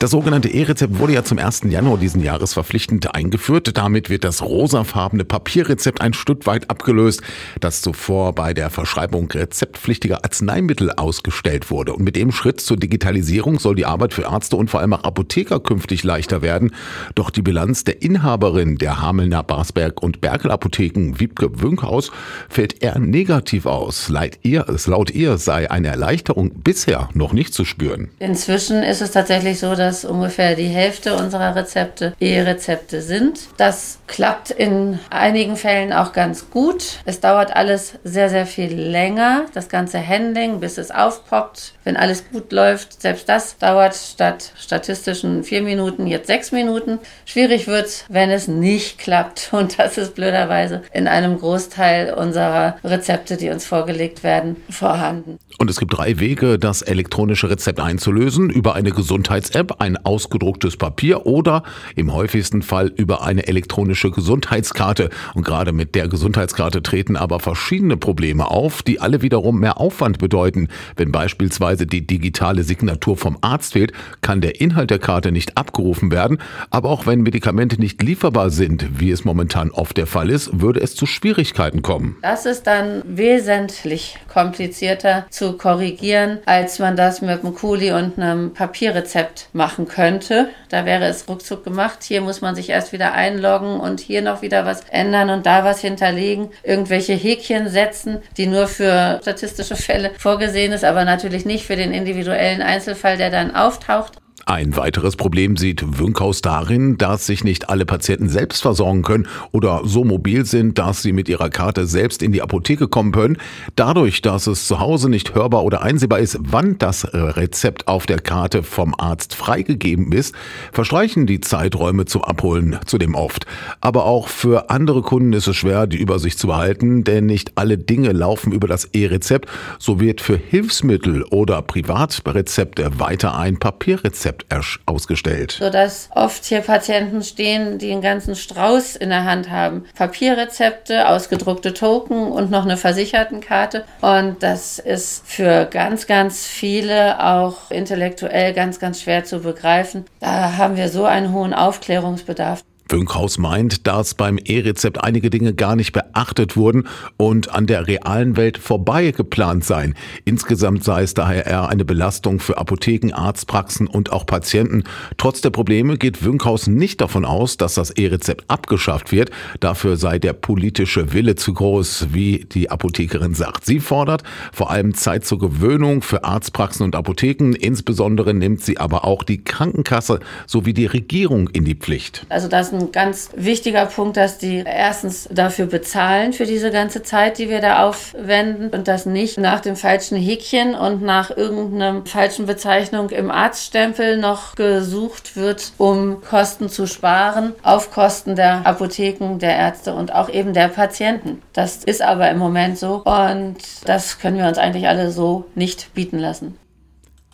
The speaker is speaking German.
Das sogenannte E-Rezept wurde ja zum 1. Januar diesen Jahres verpflichtend eingeführt. Damit wird das rosafarbene Papierrezept ein Stück weit abgelöst, das zuvor bei der Verschreibung rezeptpflichtiger Arzneimittel ausgestellt wurde. Und mit dem Schritt zur Digitalisierung soll die Arbeit für Ärzte und vor allem auch Apotheker künftig leichter werden. Doch die Bilanz der Inhaberin der Hamelner Barsberg und Berkel Apotheken, Wiebke Wünkhaus, fällt eher negativ aus. Laut ihr, laut ihr sei eine Erleichterung bisher noch nicht zu spüren. Inzwischen ist es tatsächlich so, dass dass ungefähr die Hälfte unserer Rezepte E-Rezepte sind. Das klappt in einigen Fällen auch ganz gut. Es dauert alles sehr, sehr viel länger, das ganze Handling, bis es aufpoppt. Wenn alles gut läuft, selbst das dauert statt statistischen vier Minuten jetzt sechs Minuten. Schwierig wird es, wenn es nicht klappt. Und das ist blöderweise in einem Großteil unserer Rezepte, die uns vorgelegt werden, vorhanden. Und es gibt drei Wege, das elektronische Rezept einzulösen. Über eine Gesundheits-App, ein ausgedrucktes Papier oder im häufigsten Fall über eine elektronische Gesundheitskarte. Und gerade mit der Gesundheitskarte treten aber verschiedene Probleme auf, die alle wiederum mehr Aufwand bedeuten. Wenn beispielsweise die digitale Signatur vom Arzt fehlt, kann der Inhalt der Karte nicht abgerufen werden. Aber auch wenn Medikamente nicht lieferbar sind, wie es momentan oft der Fall ist, würde es zu Schwierigkeiten kommen. Das ist dann wesentlich komplizierter zu korrigieren, als man das mit einem Kuli und einem Papierrezept macht machen könnte. Da wäre es ruckzuck gemacht. Hier muss man sich erst wieder einloggen und hier noch wieder was ändern und da was hinterlegen. Irgendwelche Häkchen setzen, die nur für statistische Fälle vorgesehen ist, aber natürlich nicht für den individuellen Einzelfall, der dann auftaucht. Ein weiteres Problem sieht Wünkhaus darin, dass sich nicht alle Patienten selbst versorgen können oder so mobil sind, dass sie mit ihrer Karte selbst in die Apotheke kommen können. Dadurch, dass es zu Hause nicht hörbar oder einsehbar ist, wann das Rezept auf der Karte vom Arzt freigegeben ist, verstreichen die Zeiträume zum Abholen zudem oft. Aber auch für andere Kunden ist es schwer, die Übersicht zu behalten, denn nicht alle Dinge laufen über das E-Rezept. So wird für Hilfsmittel oder Privatrezepte weiter ein Papierrezept Rezept ausgestellt. Sodass oft hier Patienten stehen, die einen ganzen Strauß in der Hand haben. Papierrezepte, ausgedruckte Token und noch eine Versichertenkarte. Und das ist für ganz, ganz viele auch intellektuell ganz, ganz schwer zu begreifen. Da haben wir so einen hohen Aufklärungsbedarf. Wünkhaus meint, dass beim E-Rezept einige Dinge gar nicht beachtet wurden und an der realen Welt vorbei geplant seien. Insgesamt sei es daher eher eine Belastung für Apotheken, Arztpraxen und auch Patienten. Trotz der Probleme geht Wünkhaus nicht davon aus, dass das E-Rezept abgeschafft wird. Dafür sei der politische Wille zu groß, wie die Apothekerin sagt. Sie fordert vor allem Zeit zur Gewöhnung für Arztpraxen und Apotheken. Insbesondere nimmt sie aber auch die Krankenkasse sowie die Regierung in die Pflicht. Also das ein ganz wichtiger Punkt, dass die erstens dafür bezahlen für diese ganze Zeit, die wir da aufwenden und das nicht nach dem falschen Häkchen und nach irgendeiner falschen Bezeichnung im Arztstempel noch gesucht wird, um Kosten zu sparen auf Kosten der Apotheken, der Ärzte und auch eben der Patienten. Das ist aber im Moment so und das können wir uns eigentlich alle so nicht bieten lassen.